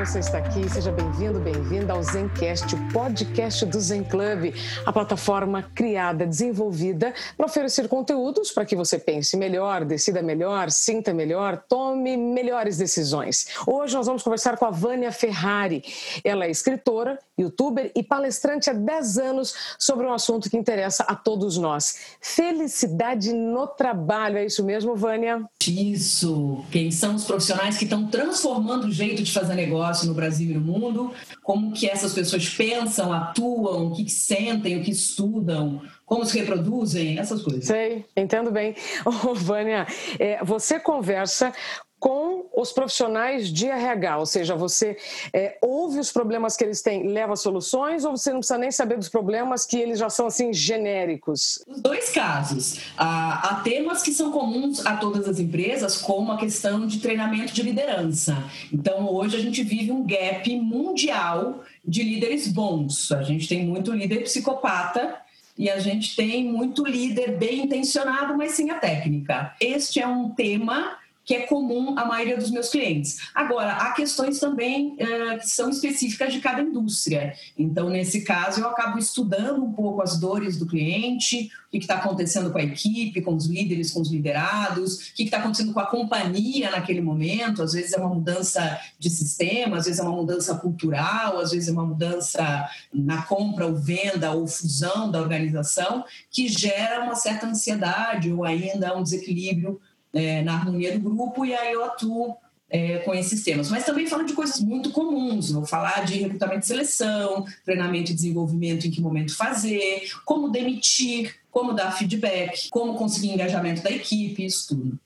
você está aqui. Seja bem-vindo, bem-vinda ao Zencast, o podcast do Zen Club, a plataforma criada, desenvolvida para oferecer conteúdos para que você pense melhor, decida melhor, sinta melhor, tome melhores decisões. Hoje nós vamos conversar com a Vânia Ferrari. Ela é escritora, youtuber e palestrante há 10 anos sobre um assunto que interessa a todos nós: felicidade no trabalho. É isso mesmo, Vânia? Isso. Quem são os profissionais que estão transformando o jeito de fazer fazer negócio no Brasil e no mundo, como que essas pessoas pensam, atuam, o que, sentem, o que estudam, como se reproduzem, essas coisas. Sei, entendo bem. Oh, Vânia, é, você conversa com os profissionais de RH, ou seja, você é, ouve os problemas que eles têm, leva soluções, ou você não precisa nem saber dos problemas que eles já são assim genéricos? Os dois casos. Há, há temas que são comuns a todas as empresas, como a questão de treinamento de liderança. Então, hoje a gente vive um gap mundial de líderes bons. A gente tem muito líder psicopata e a gente tem muito líder bem intencionado, mas sem a técnica. Este é um tema que é comum à maioria dos meus clientes. Agora, há questões também é, que são específicas de cada indústria. Então, nesse caso, eu acabo estudando um pouco as dores do cliente, o que está acontecendo com a equipe, com os líderes, com os liderados, o que está acontecendo com a companhia naquele momento. Às vezes é uma mudança de sistema, às vezes é uma mudança cultural, às vezes é uma mudança na compra ou venda ou fusão da organização que gera uma certa ansiedade ou ainda um desequilíbrio é, na harmonia do grupo e aí eu atuo é, com esses temas. Mas também falo de coisas muito comuns, vou falar de recrutamento e seleção, treinamento e desenvolvimento, em que momento fazer, como demitir, como dar feedback, como conseguir engajamento da equipe, isso tudo.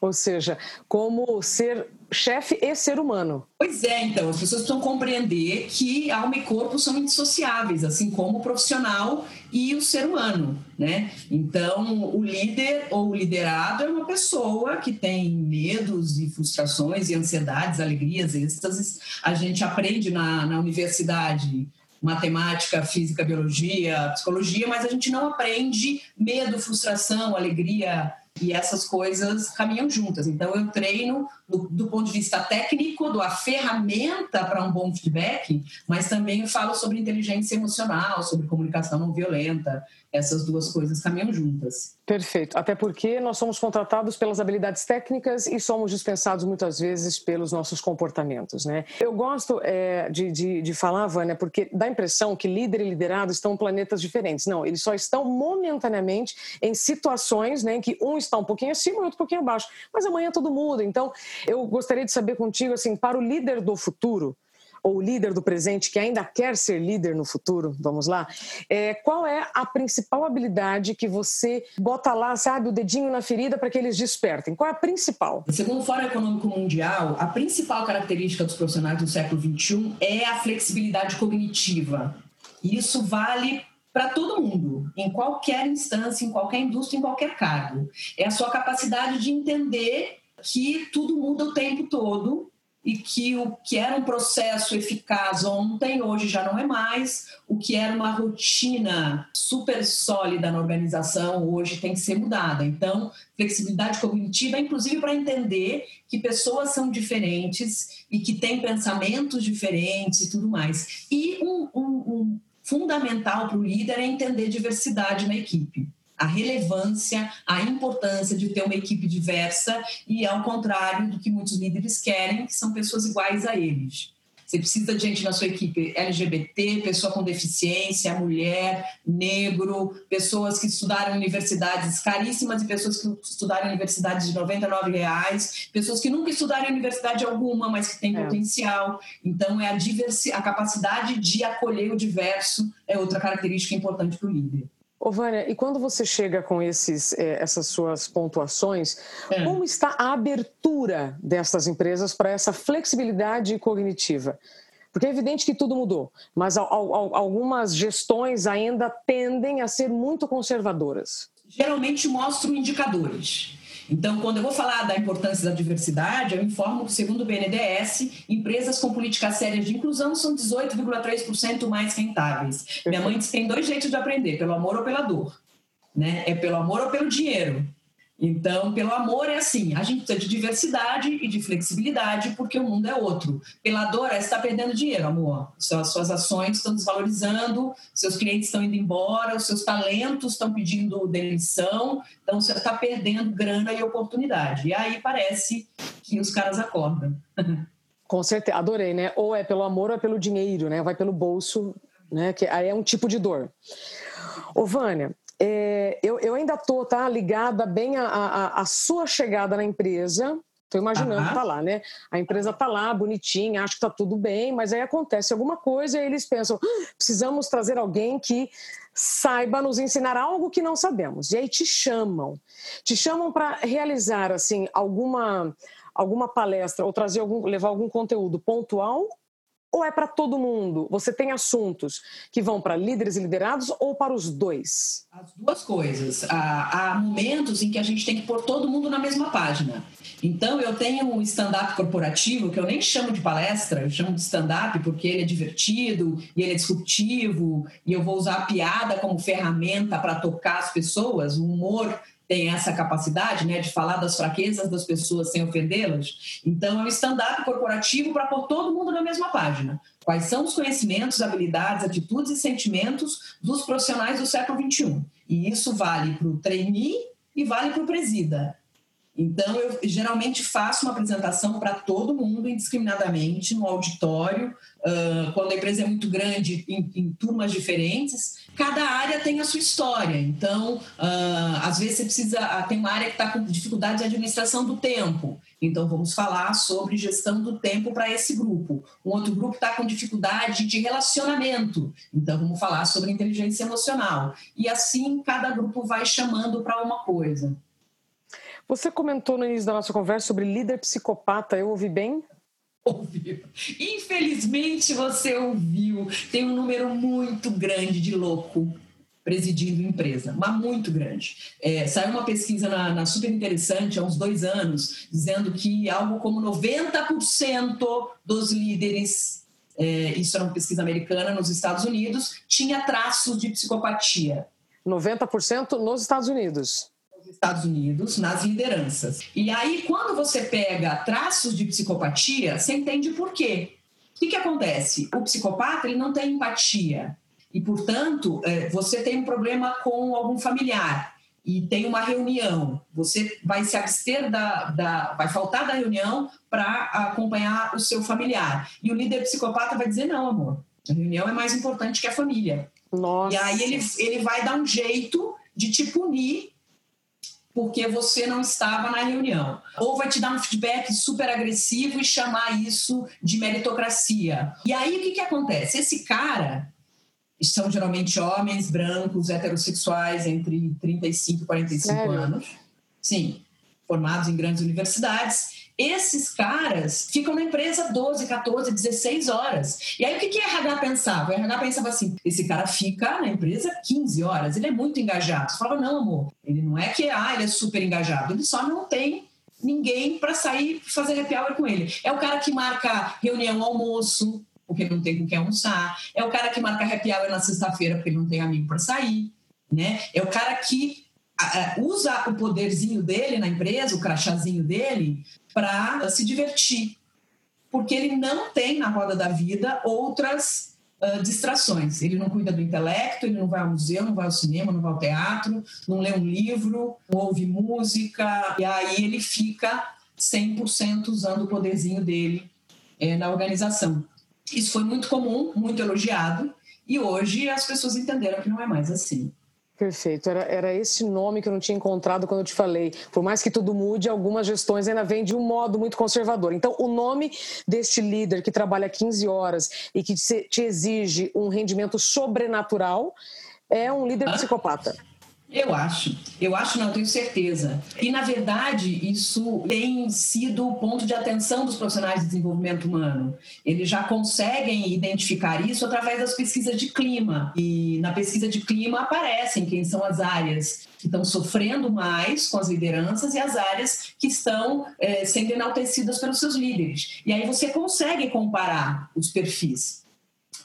Ou seja, como ser chefe e ser humano. Pois é, então, as pessoas precisam compreender que alma e corpo são indissociáveis, assim como o profissional e o ser humano, né? Então, o líder ou o liderado é uma pessoa que tem medos e frustrações e ansiedades, alegrias, êxtases. A gente aprende na, na universidade matemática, física, biologia, psicologia, mas a gente não aprende medo, frustração, alegria, e essas coisas caminham juntas. Então, eu treino do, do ponto de vista técnico, do a ferramenta para um bom feedback, mas também falo sobre inteligência emocional, sobre comunicação não violenta. Essas duas coisas caminham juntas. Perfeito. Até porque nós somos contratados pelas habilidades técnicas e somos dispensados muitas vezes pelos nossos comportamentos, né? Eu gosto é, de, de, de falar, Vânia, porque dá a impressão que líder e liderado estão em planetas diferentes. Não, eles só estão momentaneamente em situações né, em que um está um pouquinho acima e outro um pouquinho abaixo. Mas amanhã tudo muda. Então, eu gostaria de saber contigo, assim, para o líder do futuro, ou líder do presente que ainda quer ser líder no futuro, vamos lá, é, qual é a principal habilidade que você bota lá, sabe, o dedinho na ferida para que eles despertem? Qual é a principal? Segundo o Fórum Econômico Mundial, a principal característica dos profissionais do século XXI é a flexibilidade cognitiva. Isso vale para todo mundo, em qualquer instância, em qualquer indústria, em qualquer cargo. É a sua capacidade de entender que tudo muda o tempo todo e que o que era um processo eficaz ontem, hoje já não é mais, o que era uma rotina super sólida na organização, hoje tem que ser mudada. Então, flexibilidade cognitiva, inclusive para entender que pessoas são diferentes e que têm pensamentos diferentes e tudo mais. E um, um, um fundamental para o líder é entender diversidade na equipe a relevância, a importância de ter uma equipe diversa e ao contrário do que muitos líderes querem, que são pessoas iguais a eles. Você precisa de gente na sua equipe LGBT, pessoa com deficiência, mulher, negro, pessoas que estudaram em universidades caríssimas e pessoas que estudaram em universidades de 99 reais, pessoas que nunca estudaram em universidade alguma, mas que têm é. potencial. Então, é a, diversi a capacidade de acolher o diverso é outra característica importante para o líder. Ô, Vânia, e quando você chega com esses, eh, essas suas pontuações, é. como está a abertura dessas empresas para essa flexibilidade cognitiva? Porque é evidente que tudo mudou, mas algumas gestões ainda tendem a ser muito conservadoras. Geralmente mostram indicadores. Então, quando eu vou falar da importância da diversidade, eu informo que, segundo o BNDES, empresas com políticas sérias de inclusão são 18,3% mais rentáveis. Minha mãe diz que tem dois jeitos de aprender, pelo amor ou pela dor. Né? É pelo amor ou pelo dinheiro. Então, pelo amor é assim, a gente precisa de diversidade e de flexibilidade porque o mundo é outro. Pela dor você está perdendo dinheiro, amor. Suas, suas ações estão desvalorizando, seus clientes estão indo embora, os seus talentos estão pedindo demissão, então você está perdendo grana e oportunidade. E aí parece que os caras acordam. Com certeza, adorei, né? Ou é pelo amor ou é pelo dinheiro, né? Vai pelo bolso, né? Que aí é um tipo de dor. Ô, Vânia, é, eu, eu, ainda estou tá, ligada bem à sua chegada na empresa. Estou imaginando uhum. tá lá, né? A empresa tá lá, bonitinha, acho que tá tudo bem, mas aí acontece alguma coisa e eles pensam: ah, precisamos trazer alguém que saiba nos ensinar algo que não sabemos. E aí te chamam, te chamam para realizar assim alguma alguma palestra ou trazer algum, levar algum conteúdo pontual ou é para todo mundo? Você tem assuntos que vão para líderes e liderados ou para os dois? As duas coisas. Há, há momentos em que a gente tem que pôr todo mundo na mesma página. Então, eu tenho um stand-up corporativo que eu nem chamo de palestra, eu chamo de stand-up porque ele é divertido e ele é disruptivo e eu vou usar a piada como ferramenta para tocar as pessoas, o humor tem essa capacidade né, de falar das fraquezas das pessoas sem ofendê-las. Então, é um stand-up corporativo para pôr todo mundo na mesma página. Quais são os conhecimentos, habilidades, atitudes e sentimentos dos profissionais do século XXI? E isso vale para o trainee e vale para o presida. Então, eu geralmente faço uma apresentação para todo mundo, indiscriminadamente, no auditório. Uh, quando a empresa é muito grande, em, em, turmas diferentes, cada área tem a sua história. Então, uh, às vezes você precisa. Ah, tem uma área que está com dificuldade de administração do tempo. Então, vamos falar sobre gestão do tempo para esse grupo. Um outro grupo está com dificuldade de relacionamento. Então, vamos falar sobre inteligência emocional. E assim, cada grupo vai chamando para uma coisa. Você comentou no início da nossa conversa sobre líder psicopata, eu ouvi bem? Ouviu. Infelizmente você ouviu. Tem um número muito grande de louco presidindo empresa, mas muito grande. É, saiu uma pesquisa na, na, super interessante há uns dois anos, dizendo que algo como 90% dos líderes, é, isso era uma pesquisa americana nos Estados Unidos, tinha traços de psicopatia. 90% nos Estados Unidos. Estados Unidos nas lideranças. E aí, quando você pega traços de psicopatia, você entende por quê. O que, que acontece? O psicopata ele não tem empatia e, portanto, é, você tem um problema com algum familiar e tem uma reunião, você vai se abster da, da vai faltar da reunião para acompanhar o seu familiar. E o líder psicopata vai dizer não, amor, a reunião é mais importante que a família. Nossa. E aí ele, ele vai dar um jeito de te punir porque você não estava na reunião. Ou vai te dar um feedback super agressivo e chamar isso de meritocracia. E aí o que, que acontece? Esse cara, são geralmente homens brancos, heterossexuais, entre 35 e 45 Sério? anos. Sim, formados em grandes universidades esses caras ficam na empresa 12, 14, 16 horas. E aí o que, que a RH pensava? O RH pensava assim: esse cara fica na empresa 15 horas, ele é muito engajado. Você falava, não, amor, ele não é que ah, ele é super engajado, ele só não tem ninguém para sair fazer happy hour com ele. É o cara que marca reunião almoço, porque não tem com quem almoçar. É o cara que marca happy hour na sexta-feira, porque não tem amigo para sair. Né? É o cara que usa o poderzinho dele na empresa, o crachazinho dele, para se divertir. Porque ele não tem na roda da vida outras uh, distrações. Ele não cuida do intelecto, ele não vai ao museu, não vai ao cinema, não vai ao teatro, não lê um livro, não ouve música, e aí ele fica 100% usando o poderzinho dele é, na organização. Isso foi muito comum, muito elogiado, e hoje as pessoas entenderam que não é mais assim. Perfeito, era, era esse nome que eu não tinha encontrado quando eu te falei. Por mais que tudo mude, algumas gestões ainda vêm de um modo muito conservador. Então, o nome deste líder que trabalha 15 horas e que te exige um rendimento sobrenatural é um líder psicopata. Eu acho, eu acho, não, tenho certeza. E, na verdade, isso tem sido o ponto de atenção dos profissionais de desenvolvimento humano. Eles já conseguem identificar isso através das pesquisas de clima. E na pesquisa de clima aparecem quem são as áreas que estão sofrendo mais com as lideranças e as áreas que estão é, sendo enaltecidas pelos seus líderes. E aí você consegue comparar os perfis.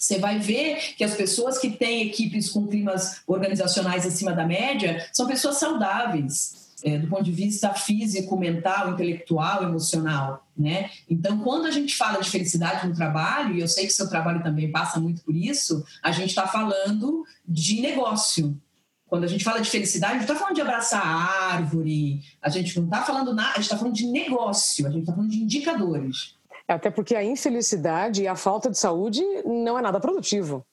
Você vai ver que as pessoas que têm equipes com climas organizacionais acima da média são pessoas saudáveis, é, do ponto de vista físico, mental, intelectual, emocional, né? Então, quando a gente fala de felicidade no trabalho, e eu sei que seu trabalho também passa muito por isso, a gente está falando de negócio. Quando a gente fala de felicidade, a gente está falando de abraçar a árvore, a gente não está falando nada, a gente está falando de negócio, a gente está falando de indicadores. Até porque a infelicidade e a falta de saúde não é nada produtivo.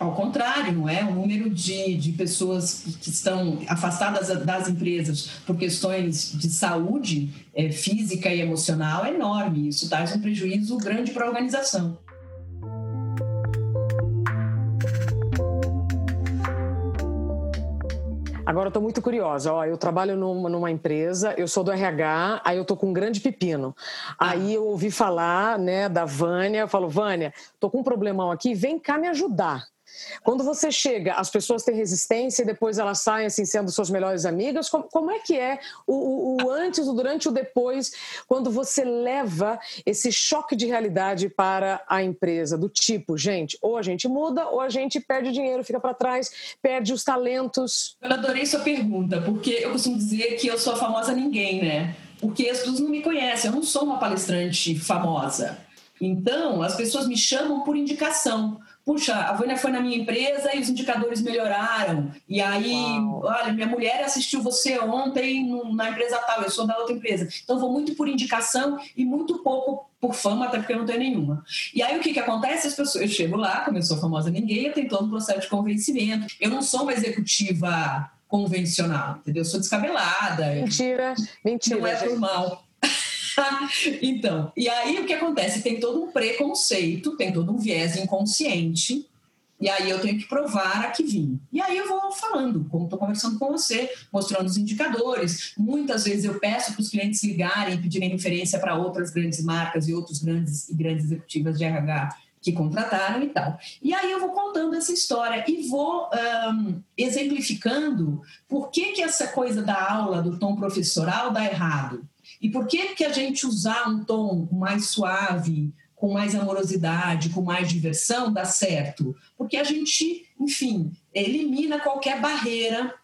Ao contrário, não é? O número de, de pessoas que estão afastadas das empresas por questões de saúde é, física e emocional é enorme. Isso traz um prejuízo grande para a organização. Agora eu estou muito curiosa. Ó, eu trabalho numa, numa, empresa, eu sou do RH, aí eu estou com um grande pepino. Aí eu ouvi falar né, da Vânia, eu falo, Vânia, estou com um problemão aqui, vem cá me ajudar. Quando você chega, as pessoas têm resistência e depois elas saem assim sendo suas melhores amigas. Como, como é que é o, o, o, antes, o durante e o depois, quando você leva esse choque de realidade para a empresa? Do tipo, gente, ou a gente muda ou a gente perde dinheiro, fica para trás, perde os talentos. Eu adorei sua pergunta, porque eu costumo dizer que eu sou a famosa ninguém, né? Porque as pessoas não me conhecem, eu não sou uma palestrante famosa. Então, as pessoas me chamam por indicação puxa, a Vânia foi na minha empresa e os indicadores melhoraram. E aí, Uau. olha, minha mulher assistiu você ontem na empresa tal, eu sou da outra empresa. Então, vou muito por indicação e muito pouco por fama, até porque eu não tenho nenhuma. E aí, o que, que acontece? As pessoas, eu chego lá, como eu sou famosa ninguém, eu tenho todo um processo de convencimento. Eu não sou uma executiva convencional, entendeu? Eu sou descabelada. Mentira, mentira. Não é por mal. então, e aí o que acontece? Tem todo um preconceito, tem todo um viés inconsciente, e aí eu tenho que provar a que vim. E aí eu vou falando, como estou conversando com você, mostrando os indicadores. Muitas vezes eu peço para os clientes ligarem pedirem referência para outras grandes marcas e outros grandes e grandes executivas de RH que contrataram e tal. E aí eu vou contando essa história e vou um, exemplificando por que, que essa coisa da aula, do tom professoral, dá errado. E por que, que a gente usar um tom mais suave, com mais amorosidade, com mais diversão, dá certo? Porque a gente, enfim, elimina qualquer barreira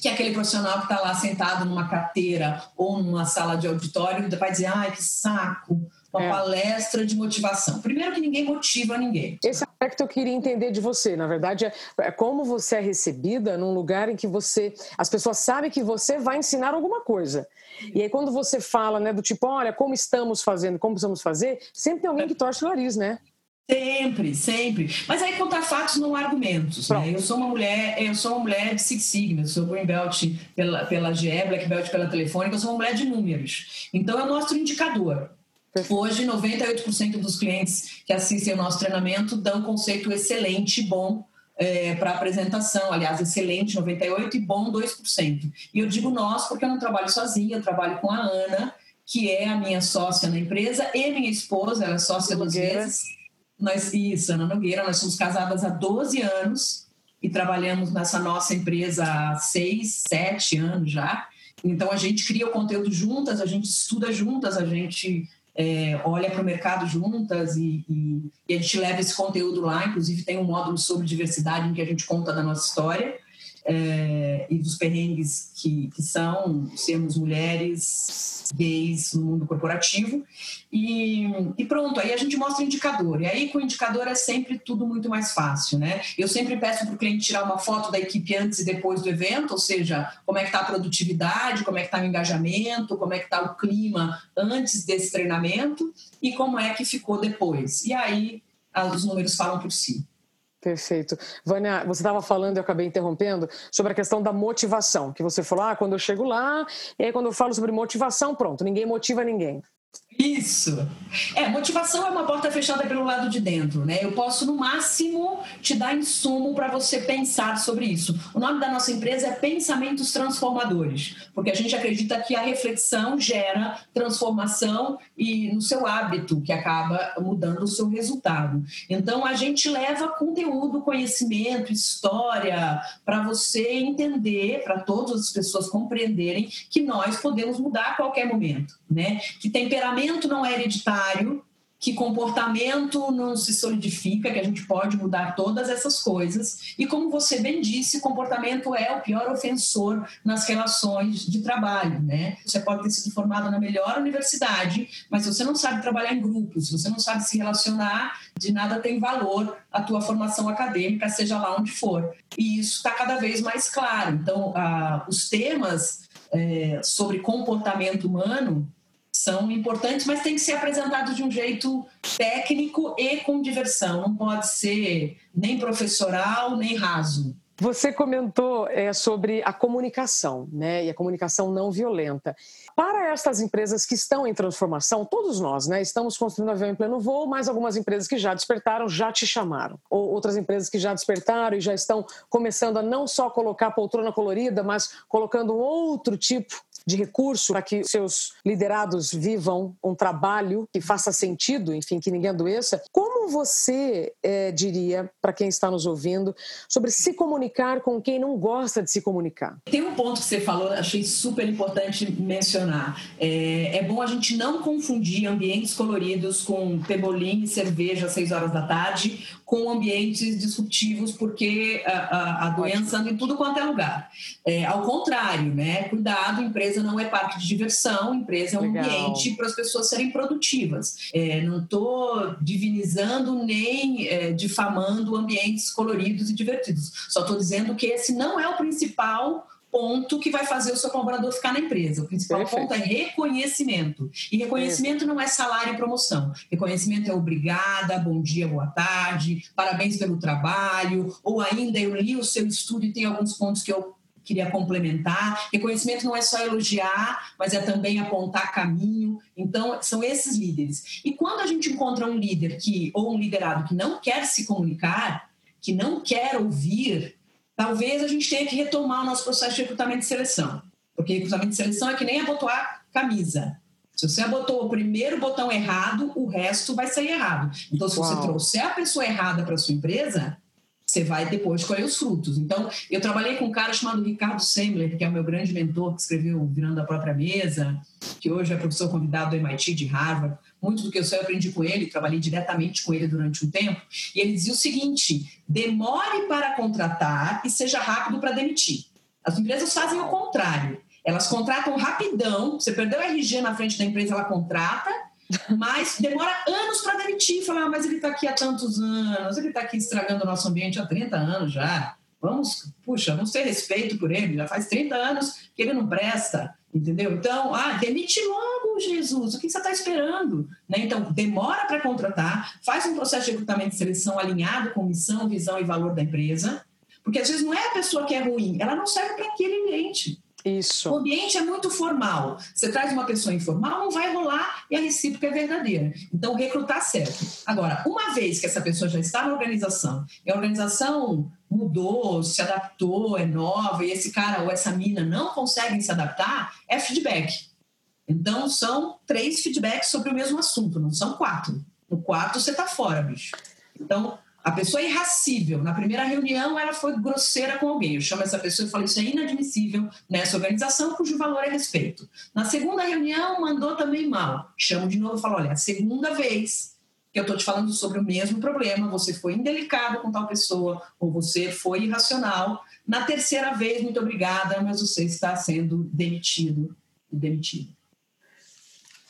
que aquele profissional que está lá sentado numa carteira ou numa sala de auditório vai dizer, ai, que saco, uma é. palestra de motivação. Primeiro que ninguém motiva ninguém. Esse aspecto eu queria entender de você. Na verdade, é, é como você é recebida num lugar em que você. As pessoas sabem que você vai ensinar alguma coisa. E aí, quando você fala, né, do tipo, olha, como estamos fazendo, como precisamos fazer, sempre tem alguém que torce o nariz, né? Sempre, sempre. Mas aí contar fatos não argumentos. Né? Eu sou uma mulher, eu sou uma mulher de Six Sigma, eu sou Green Belt pela, pela GE, Black Belt pela Telefônica, eu sou uma mulher de números. Então eu mostro indicador. Hoje, 98% dos clientes que assistem ao nosso treinamento dão conceito excelente, bom é, para apresentação. Aliás, excelente, 98% e bom, 2%. E eu digo nós porque eu não trabalho sozinha, eu trabalho com a Ana, que é a minha sócia na empresa, e minha esposa, ela é sócia duas vezes. Nós, isso, Ana Nogueira, nós somos casadas há 12 anos e trabalhamos nessa nossa empresa há 6, 7 anos já. Então a gente cria o conteúdo juntas, a gente estuda juntas, a gente é, olha para o mercado juntas e, e, e, a gente leva esse conteúdo lá. Inclusive, tem um módulo sobre diversidade em que a gente conta da nossa história é, e dos perrengues que, que são sermos mulheres gays no mundo corporativo. E, e, pronto, aí a gente mostra o indicador. E aí com o indicador é sempre tudo muito mais fácil, né? Eu sempre peço para o cliente tirar uma foto da equipe antes e depois do evento, ou seja, como é que está a produtividade, como é que está o engajamento, como é que está o clima antes desse treinamento e como é que ficou depois. E aí os números falam por si. Perfeito. Vânia, você estava falando, eu acabei interrompendo, sobre a questão da motivação, que você falou, ah, quando eu chego lá, e aí quando eu falo sobre motivação, pronto, ninguém motiva ninguém. Isso. É, motivação é uma porta fechada pelo lado de dentro, né? Eu posso, no máximo, te dar insumo para você pensar sobre isso. O nome da nossa empresa é Pensamentos Transformadores, porque a gente acredita que a reflexão gera transformação e no seu hábito, que acaba mudando o seu resultado. Então, a gente leva conteúdo, conhecimento, história, para você entender, para todas as pessoas compreenderem que nós podemos mudar a qualquer momento, né? Que temperamento temperamento não é hereditário, que comportamento não se solidifica, que a gente pode mudar todas essas coisas. E como você bem disse, comportamento é o pior ofensor nas relações de trabalho, né? Você pode ter sido formado na melhor universidade, mas você não sabe trabalhar em grupos, você não sabe se relacionar, de nada tem valor a tua formação acadêmica, seja lá onde for. E isso está cada vez mais claro. Então, os temas é, sobre comportamento humano são importantes, mas tem que ser apresentado de um jeito técnico e com diversão. Não pode ser nem professoral, nem raso. Você comentou é, sobre a comunicação, né? E a comunicação não violenta. Para estas empresas que estão em transformação, todos nós, né? Estamos construindo avião em pleno voo, mas algumas empresas que já despertaram já te chamaram. Ou outras empresas que já despertaram e já estão começando a não só colocar poltrona colorida, mas colocando outro tipo de recurso para que seus liderados vivam um trabalho que faça sentido, enfim, que ninguém adoeça. Como você é, diria para quem está nos ouvindo sobre se comunicar com quem não gosta de se comunicar? Tem um ponto que você falou, achei super importante mencionar. É, é bom a gente não confundir ambientes coloridos com pebolim e cerveja às seis horas da tarde com ambientes disruptivos, porque a, a, a doença anda em tudo quanto é lugar. É, ao contrário, né? Cuidado, empresa não é parque de diversão, empresa é um Legal. ambiente para as pessoas serem produtivas. É, não estou divinizando nem é, difamando ambientes coloridos e divertidos. Só estou dizendo que esse não é o principal ponto que vai fazer o seu colaborador ficar na empresa. O principal Perfeito. ponto é reconhecimento. E reconhecimento não é salário e promoção. Reconhecimento é obrigada, bom dia, boa tarde, parabéns pelo trabalho, ou ainda eu li o seu estudo e tem alguns pontos que eu queria complementar. Reconhecimento não é só elogiar, mas é também apontar caminho. Então, são esses líderes. E quando a gente encontra um líder que ou um liderado que não quer se comunicar, que não quer ouvir, talvez a gente tenha que retomar o nosso processo de recrutamento e seleção. Porque recrutamento e seleção é que nem abotoar camisa. Se você abotou o primeiro botão errado, o resto vai sair errado. Então, se Uau. você trouxer a pessoa errada para sua empresa, você vai depois colher os frutos. Então, eu trabalhei com um cara chamado Ricardo Semler, que é o meu grande mentor, que escreveu Virando a Própria Mesa, que hoje é professor convidado do MIT de Harvard. Muito do que eu sei eu aprendi com ele, trabalhei diretamente com ele durante um tempo. E ele dizia o seguinte: demore para contratar e seja rápido para demitir. As empresas fazem o contrário. Elas contratam rapidão. Você perdeu o RG na frente da empresa, ela contrata, mas demora anos para demitir. Falar, ah, mas ele está aqui há tantos anos, ele está aqui estragando o nosso ambiente há 30 anos já. Vamos, puxa, vamos ter respeito por ele. Já faz 30 anos que ele não presta. Entendeu? Então, ah, demite logo, Jesus, o que você está esperando? Né? Então, demora para contratar, faz um processo de recrutamento e seleção alinhado com missão, visão e valor da empresa, porque às vezes não é a pessoa que é ruim, ela não serve para aquele ambiente. Isso. O ambiente é muito formal. Você traz uma pessoa informal, não vai rolar e a recíproca é verdadeira. Então, recrutar certo. Agora, uma vez que essa pessoa já está na organização e a organização mudou, se adaptou, é nova e esse cara ou essa mina não conseguem se adaptar, é feedback. Então, são três feedbacks sobre o mesmo assunto, não são quatro. No quarto, você está fora, bicho. Então, a pessoa é irracível. Na primeira reunião, ela foi grosseira com alguém. Eu chamo essa pessoa e falo: Isso é inadmissível nessa organização, cujo valor é respeito. Na segunda reunião, mandou também mal. Chamo de novo e falo: Olha, a segunda vez que eu estou te falando sobre o mesmo problema, você foi indelicado com tal pessoa, ou você foi irracional. Na terceira vez, muito obrigada, mas você está sendo demitido e demitido.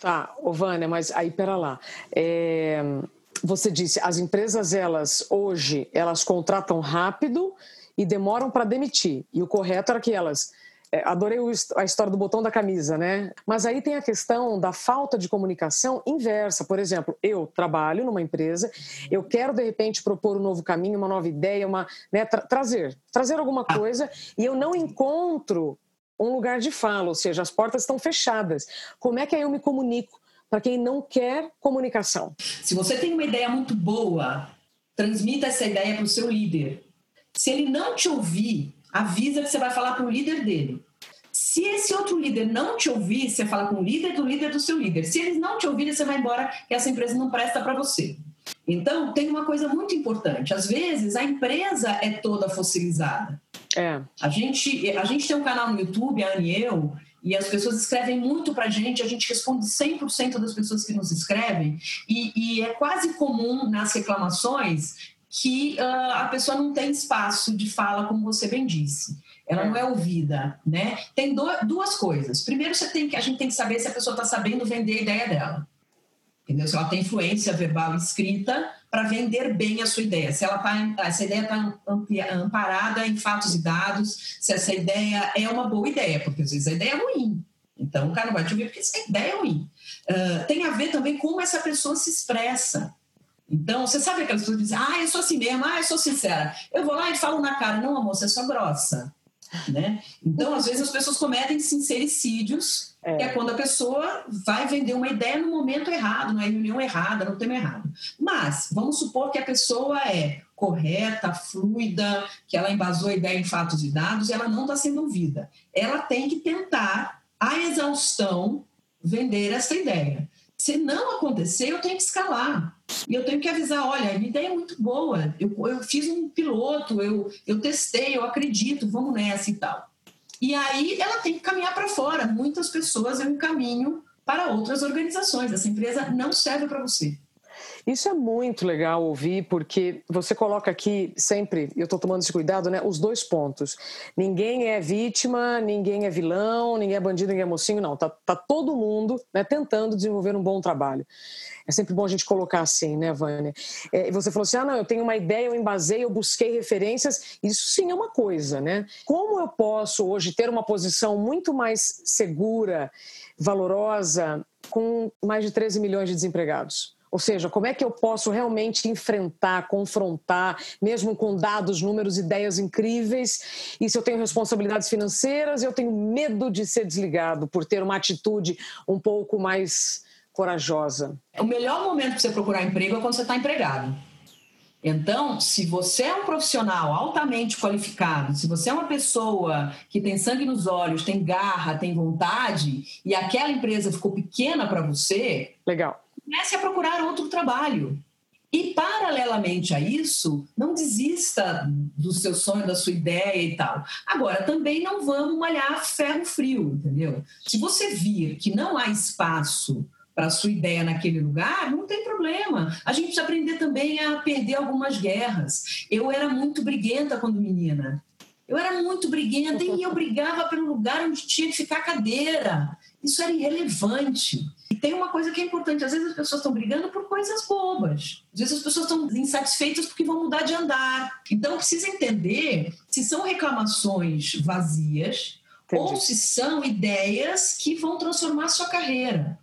Tá, Vânia, mas aí, pera lá. É você disse, as empresas elas hoje elas contratam rápido e demoram para demitir. E o correto era que elas é, adorei a história do botão da camisa, né? Mas aí tem a questão da falta de comunicação inversa. Por exemplo, eu trabalho numa empresa, eu quero de repente propor um novo caminho, uma nova ideia, uma né, tra trazer, trazer alguma ah. coisa e eu não encontro um lugar de fala, ou seja, as portas estão fechadas. Como é que aí eu me comunico para quem não quer comunicação? Se você tem uma ideia muito boa, transmita essa ideia para o seu líder. Se ele não te ouvir, avisa que você vai falar para o líder dele. Se esse outro líder não te ouvir, você fala com o líder do líder do seu líder. Se eles não te ouvirem, você vai embora, que essa empresa não presta para você. Então, tem uma coisa muito importante. Às vezes, a empresa é toda fossilizada. É. A, gente, a gente tem um canal no YouTube, a Anne e eu, e as pessoas escrevem muito para a gente, a gente responde 100% das pessoas que nos escrevem, e, e é quase comum nas reclamações que uh, a pessoa não tem espaço de fala, como você bem disse. Ela não é ouvida, né? Tem do, duas coisas. Primeiro, você tem que, a gente tem que saber se a pessoa está sabendo vender a ideia dela. Entendeu? Se ela tem influência verbal escrita para vender bem a sua ideia. Se ela tá, essa ideia está amparada em fatos e dados, se essa ideia é uma boa ideia, porque às vezes a ideia é ruim. Então o cara não vai te ouvir porque essa ideia é ruim. Uh, tem a ver também como essa pessoa se expressa. Então, você sabe aquelas pessoas que dizem, ah, eu sou assim mesmo, ah, eu sou sincera. Eu vou lá e falo na cara, não, amor, você é só grossa. Né? Então, às vezes, as pessoas cometem sincericídios, é. é quando a pessoa vai vender uma ideia no momento errado, na reunião errada, no tema errado. Mas, vamos supor que a pessoa é correta, fluida, que ela embasou a ideia em fatos e dados e ela não está sendo ouvida. Ela tem que tentar, a exaustão, vender essa ideia. Se não acontecer, eu tenho que escalar. E eu tenho que avisar: olha, a ideia é muito boa, eu, eu fiz um piloto, eu, eu testei, eu acredito, vamos nessa e tal. E aí ela tem que caminhar para fora. Muitas pessoas eu encaminho para outras organizações. Essa empresa não serve para você. Isso é muito legal ouvir, porque você coloca aqui sempre, eu estou tomando esse cuidado, né? Os dois pontos. Ninguém é vítima, ninguém é vilão, ninguém é bandido, ninguém é mocinho, não. Tá, tá todo mundo né, tentando desenvolver um bom trabalho. É sempre bom a gente colocar assim, né, Vânia? É, você falou assim: ah, não, eu tenho uma ideia, eu embasei, eu busquei referências. Isso sim é uma coisa, né? Como eu posso hoje ter uma posição muito mais segura, valorosa, com mais de 13 milhões de desempregados? Ou seja, como é que eu posso realmente enfrentar, confrontar, mesmo com dados, números, ideias incríveis, e se eu tenho responsabilidades financeiras, eu tenho medo de ser desligado por ter uma atitude um pouco mais corajosa? O melhor momento para você procurar emprego é quando você está empregado. Então, se você é um profissional altamente qualificado, se você é uma pessoa que tem sangue nos olhos, tem garra, tem vontade, e aquela empresa ficou pequena para você, legal comece a procurar outro trabalho. E, paralelamente a isso, não desista do seu sonho, da sua ideia e tal. Agora, também não vamos malhar ferro frio, entendeu? Se você vir que não há espaço para a sua ideia naquele lugar, não tem problema. A gente precisa aprender também a perder algumas guerras. Eu era muito briguenta quando menina. Eu era muito briguenta e eu brigava pelo lugar onde tinha que ficar a cadeira. Isso era irrelevante. E tem uma coisa que é importante: às vezes as pessoas estão brigando por coisas bobas, às vezes as pessoas estão insatisfeitas porque vão mudar de andar. Então precisa entender se são reclamações vazias Entendi. ou se são ideias que vão transformar a sua carreira.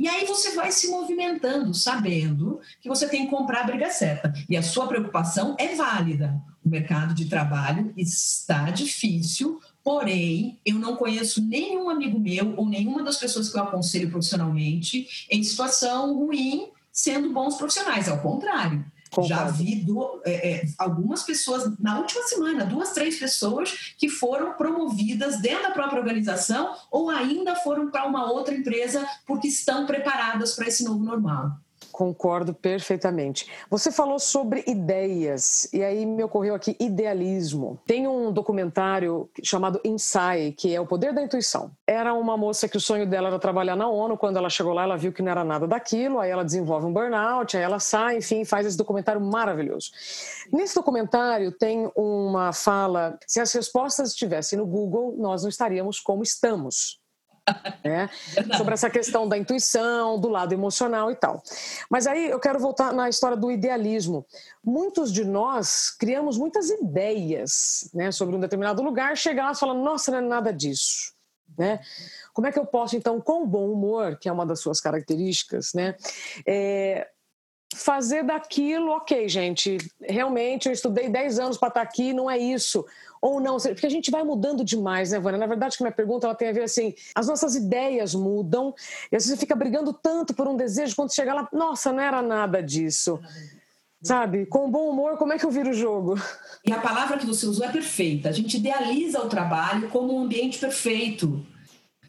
E aí você vai se movimentando, sabendo que você tem que comprar a briga certa. E a sua preocupação é válida. O mercado de trabalho está difícil, Porém, eu não conheço nenhum amigo meu ou nenhuma das pessoas que eu aconselho profissionalmente em situação ruim sendo bons profissionais. Ao contrário. Concordo. Já vi do, é, é, algumas pessoas, na última semana, duas, três pessoas que foram promovidas dentro da própria organização ou ainda foram para uma outra empresa porque estão preparadas para esse novo normal. Concordo perfeitamente. Você falou sobre ideias, e aí me ocorreu aqui idealismo. Tem um documentário chamado Inside, que é o poder da intuição. Era uma moça que o sonho dela era trabalhar na ONU, quando ela chegou lá, ela viu que não era nada daquilo, aí ela desenvolve um burnout, aí ela sai, enfim, faz esse documentário maravilhoso. Nesse documentário tem uma fala: se as respostas estivessem no Google, nós não estaríamos como estamos. Né? sobre essa questão da intuição, do lado emocional e tal. Mas aí eu quero voltar na história do idealismo. Muitos de nós criamos muitas ideias né, sobre um determinado lugar, chega lá e fala, nossa, não é nada disso. Né? Como é que eu posso, então, com bom humor, que é uma das suas características, né, é, fazer daquilo, ok, gente, realmente eu estudei 10 anos para estar tá aqui, não é isso. Ou não, porque a gente vai mudando demais, né, Vânia? Na verdade, que minha pergunta ela tem a ver assim: as nossas ideias mudam, e às vezes você fica brigando tanto por um desejo, quando chega lá, nossa, não era nada disso. Sabe? Com bom humor, como é que eu viro o jogo? E a palavra que você usou é perfeita. A gente idealiza o trabalho como um ambiente perfeito.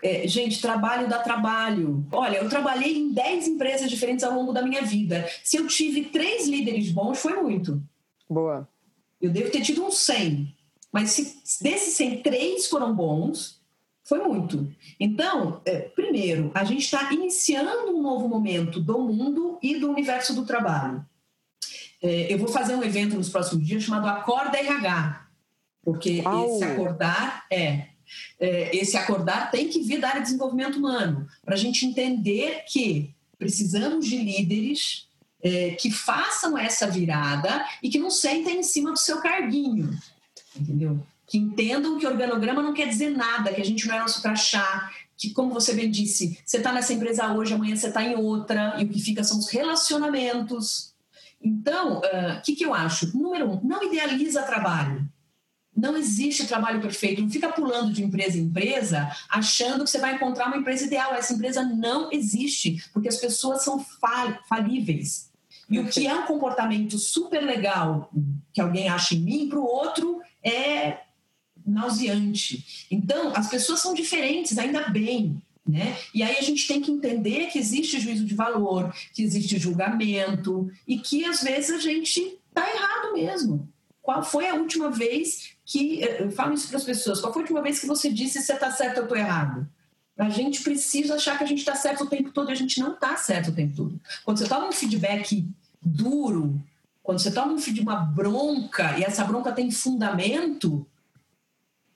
É, gente, trabalho dá trabalho. Olha, eu trabalhei em 10 empresas diferentes ao longo da minha vida. Se eu tive três líderes bons, foi muito. Boa. Eu devo ter tido uns 100. Mas se desses 100, três foram bons, foi muito. Então, é, primeiro, a gente está iniciando um novo momento do mundo e do universo do trabalho. É, eu vou fazer um evento nos próximos dias chamado Acorda RH, porque esse acordar é, esse acordar tem que vir da área de desenvolvimento humano, para a gente entender que precisamos de líderes é, que façam essa virada e que não sentem em cima do seu carguinho, entendeu? Que entendam que organograma não quer dizer nada, que a gente não é nosso crachá, que, como você bem disse, você está nessa empresa hoje, amanhã você está em outra, e o que fica são os relacionamentos. Então, o uh, que, que eu acho? Número um, não idealiza trabalho. Não existe trabalho perfeito. Não fica pulando de empresa em empresa achando que você vai encontrar uma empresa ideal. Essa empresa não existe, porque as pessoas são fal falíveis. E o que é um comportamento super legal que alguém acha em mim, para o outro é nauseante. Então, as pessoas são diferentes, ainda bem. Né? E aí a gente tem que entender que existe juízo de valor, que existe julgamento e que às vezes a gente está errado mesmo. Qual foi a última vez que. Eh, falo isso para as pessoas. Qual foi a última vez que você disse se você está certo ou estou errado? A gente precisa achar que a gente está certo o tempo todo e a gente não está certo o tempo todo. Quando você toma um feedback duro, quando você toma um uma bronca e essa bronca tem fundamento,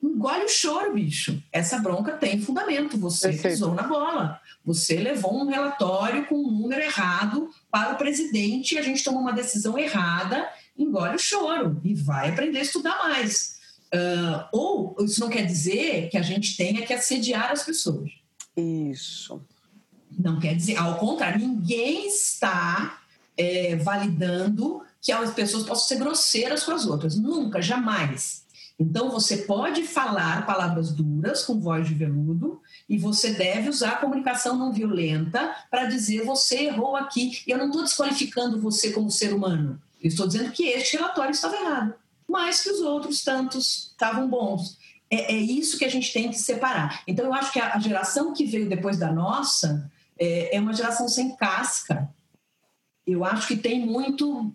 engole o choro, bicho. Essa bronca tem fundamento. Você Perfeito. pisou na bola. Você levou um relatório com um número errado para o presidente e a gente tomou uma decisão errada engole o choro e vai aprender a estudar mais. Uh, ou isso não quer dizer que a gente tenha que assediar as pessoas. Isso. Não quer dizer, ao contrário, ninguém está é, validando que as pessoas possam ser grosseiras com as outras. Nunca, jamais. Então você pode falar palavras duras com voz de veludo e você deve usar a comunicação não violenta para dizer você errou aqui. Eu não estou desqualificando você como ser humano. Eu estou dizendo que este relatório estava errado, mas que os outros tantos estavam bons. É, é, isso que a gente tem que separar. Então, eu acho que a, geração que veio depois da nossa é, é uma geração sem casca. Eu acho que tem muito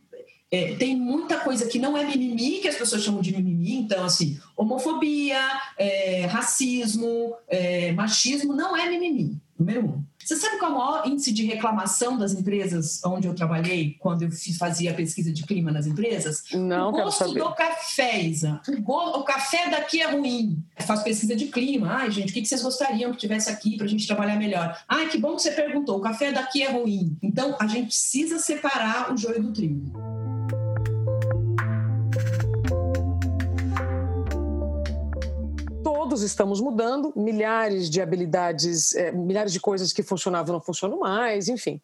é, tem muita coisa que não é mimimi, que as pessoas chamam de mimimi. Então, assim, homofobia, é, racismo, é, machismo não é mimimi, número um. Você sabe qual é o maior índice de reclamação das empresas onde eu trabalhei, quando eu fazia a pesquisa de clima nas empresas? Não, o gosto do café, Isa. O, go... o, café daqui é ruim. Eu faço pesquisa de clima. Ai, gente, o que vocês gostariam que tivesse aqui para a gente trabalhar melhor? Ai, que bom que você perguntou. O café daqui é ruim. Então, a gente precisa separar o joio do trigo. Todos estamos mudando, milhares de habilidades, é, milhares de coisas que funcionavam não funcionam mais, enfim.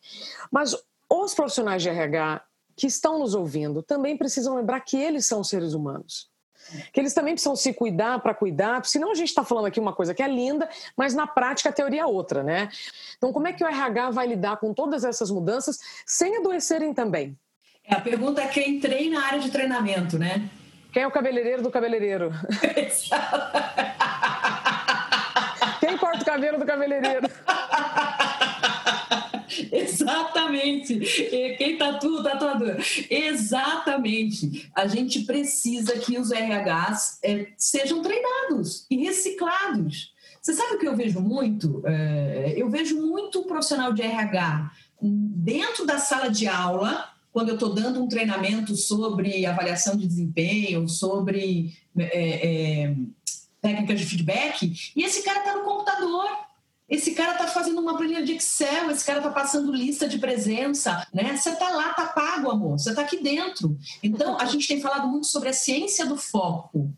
Mas os profissionais de RH que estão nos ouvindo também precisam lembrar que eles são seres humanos. Que eles também precisam se cuidar para cuidar, senão a gente está falando aqui uma coisa que é linda, mas na prática a teoria é outra, né? Então, como é que o RH vai lidar com todas essas mudanças sem adoecerem também? É, a pergunta é quem treina na área de treinamento, né? Quem é o cabeleireiro do cabeleireiro? Quem corta o cabelo do cabeleireiro? Exatamente. Quem tatua, tá tatuador. Exatamente. A gente precisa que os RHs é, sejam treinados e reciclados. Você sabe o que eu vejo muito? É, eu vejo muito profissional de RH dentro da sala de aula quando eu estou dando um treinamento sobre avaliação de desempenho, sobre é, é, técnicas de feedback, e esse cara está no computador. Esse cara está fazendo uma planilha de Excel, esse cara está passando lista de presença, né? Você está lá, está pago, amor. Você está aqui dentro. Então, a gente tem falado muito sobre a ciência do foco,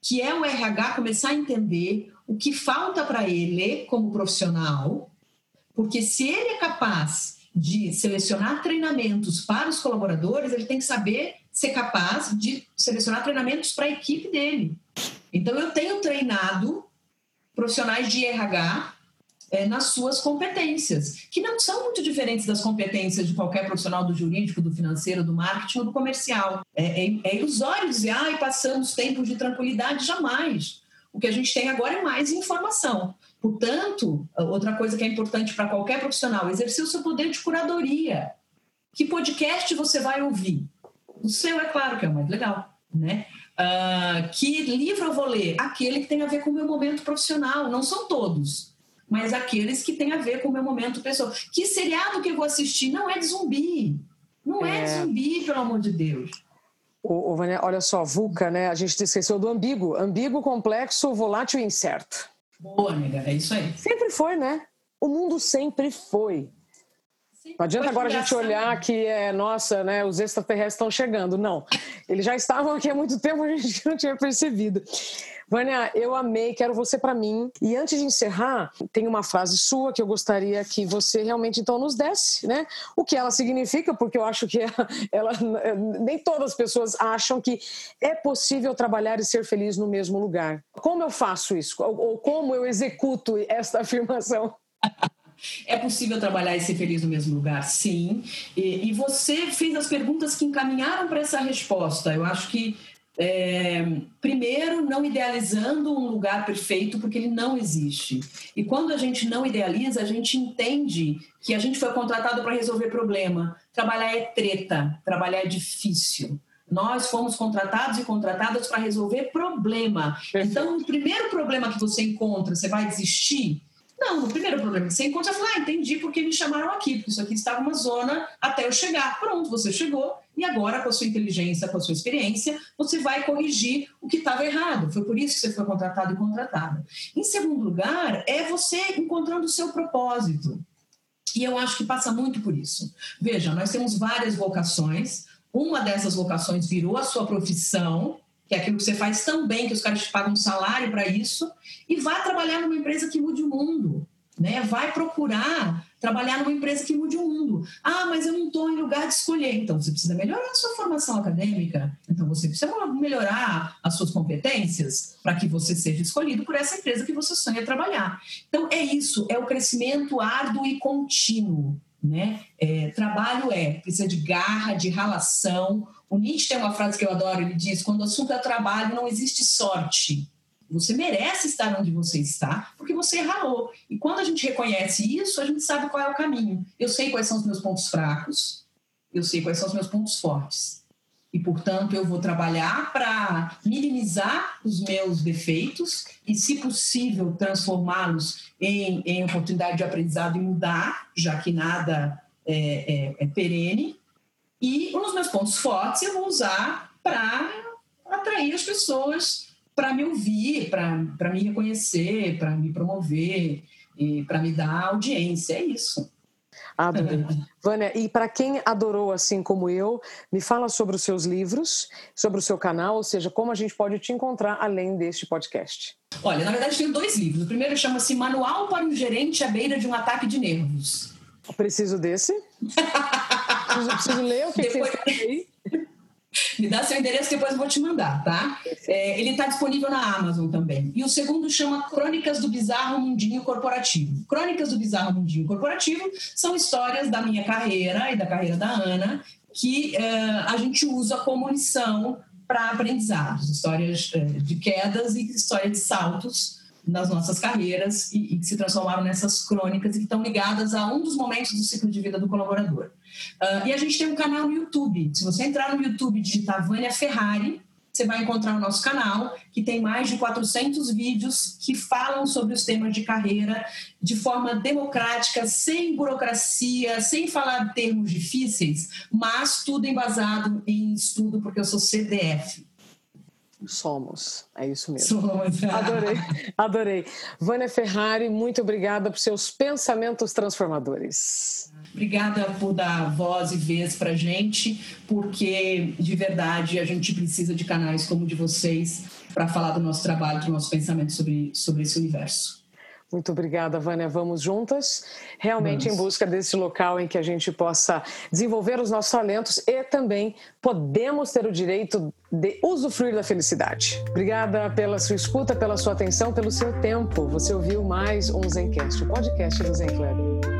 que é o RH começar a entender o que falta para ele como profissional, porque se ele é capaz de selecionar treinamentos para os colaboradores, ele tem que saber ser capaz de selecionar treinamentos para a equipe dele. Então, eu tenho treinado profissionais de RH é, nas suas competências, que não são muito diferentes das competências de qualquer profissional do jurídico, do financeiro, do marketing ou do comercial. É, é, é ilusório dizer, ah, passamos tempos de tranquilidade, jamais. O que a gente tem agora é mais informação. Portanto, outra coisa que é importante para qualquer profissional, exercer o seu poder de curadoria. Que podcast você vai ouvir? O seu, é claro, que é o mais legal, né? Uh, que livro eu vou ler? Aquele que tem a ver com o meu momento profissional. Não são todos, mas aqueles que têm a ver com o meu momento pessoal. Que seriado que eu vou assistir? Não é de zumbi. Não é, é de zumbi, pelo amor de Deus. O, o Vânia, olha só, VUCA, né? A gente esqueceu do ambíguo. Ambíguo, complexo, volátil e incerto. Boa, amiga, é isso aí. Sempre foi, né? O mundo sempre foi. Sempre não adianta agora a gente olhar que é, nossa, né, os extraterrestres estão chegando. Não. Eles já estavam aqui há muito tempo, a gente não tinha percebido. Vânia, eu amei, quero você para mim. E antes de encerrar, tem uma frase sua que eu gostaria que você realmente então nos desse, né? O que ela significa, porque eu acho que ela, ela nem todas as pessoas acham que é possível trabalhar e ser feliz no mesmo lugar. Como eu faço isso? Ou como eu executo esta afirmação? É possível trabalhar e ser feliz no mesmo lugar? Sim. E, e você fez as perguntas que encaminharam para essa resposta. Eu acho que é, primeiro, não idealizando um lugar perfeito, porque ele não existe. E quando a gente não idealiza, a gente entende que a gente foi contratado para resolver problema. Trabalhar é treta, trabalhar é difícil. Nós fomos contratados e contratadas para resolver problema. Então, o primeiro problema que você encontra, você vai desistir? Não, no primeiro problema que você encontra, você fala, ah, entendi porque me chamaram aqui, porque isso aqui estava uma zona até eu chegar. Pronto, você chegou e agora, com a sua inteligência, com a sua experiência, você vai corrigir o que estava errado. Foi por isso que você foi contratado e contratada. Em segundo lugar, é você encontrando o seu propósito. E eu acho que passa muito por isso. Veja, nós temos várias vocações. Uma dessas vocações virou a sua profissão, que é aquilo que você faz tão bem que os caras te pagam um salário para isso, e vá trabalhar numa empresa que mude o mundo. Né? Vai procurar trabalhar numa empresa que mude o mundo. Ah, mas eu não estou em lugar de escolher. Então você precisa melhorar a sua formação acadêmica. Então você precisa melhorar as suas competências para que você seja escolhido por essa empresa que você sonha trabalhar. Então é isso, é o crescimento árduo e contínuo. Né? É, trabalho é, precisa de garra, de ralação, o Nietzsche tem uma frase que eu adoro, ele diz: quando o assunto é trabalho, não existe sorte. Você merece estar onde você está, porque você ralou. E quando a gente reconhece isso, a gente sabe qual é o caminho. Eu sei quais são os meus pontos fracos, eu sei quais são os meus pontos fortes. E, portanto, eu vou trabalhar para minimizar os meus defeitos e, se possível, transformá-los em, em oportunidade de aprendizado e mudar, já que nada é, é, é perene e um dos meus pontos fortes eu vou usar para atrair as pessoas para me ouvir, para me reconhecer, para me promover e para me dar audiência. É isso. Adorei. Vânia, e para quem adorou assim como eu, me fala sobre os seus livros, sobre o seu canal, ou seja, como a gente pode te encontrar além deste podcast. Olha, na verdade, tenho dois livros. O primeiro chama-se Manual para um Gerente à Beira de um Ataque de Nervos. Preciso desse. preciso, preciso ler o que, depois... que aí. Me dá seu endereço depois eu vou te mandar, tá? É, ele está disponível na Amazon também. E o segundo chama Crônicas do Bizarro Mundinho Corporativo. Crônicas do Bizarro Mundinho Corporativo são histórias da minha carreira e da carreira da Ana que uh, a gente usa como lição para aprendizados. Histórias uh, de quedas e histórias de saltos nas nossas carreiras e, e, que se transformaram nessas crônicas e que estão ligadas a um dos momentos do ciclo de vida do colaborador. Uh, e a gente tem um canal no YouTube. Se você entrar no YouTube e digitar Vânia Ferrari, você vai encontrar o nosso canal, que tem mais de 400 vídeos que falam sobre os temas de carreira de forma democrática, sem burocracia, sem falar termos difíceis, mas tudo embasado em estudo, porque eu sou CDF. Somos, é isso mesmo. Somos. Adorei, adorei. Vânia Ferrari, muito obrigada por seus pensamentos transformadores. Obrigada por dar voz e vez para gente, porque de verdade a gente precisa de canais como o de vocês para falar do nosso trabalho, do nosso pensamento sobre, sobre esse universo. Muito obrigada, Vânia. Vamos juntas, realmente em busca desse local em que a gente possa desenvolver os nossos talentos e também podemos ter o direito de usufruir da felicidade. Obrigada pela sua escuta, pela sua atenção, pelo seu tempo. Você ouviu mais um Zencast, o podcast do Zen Club.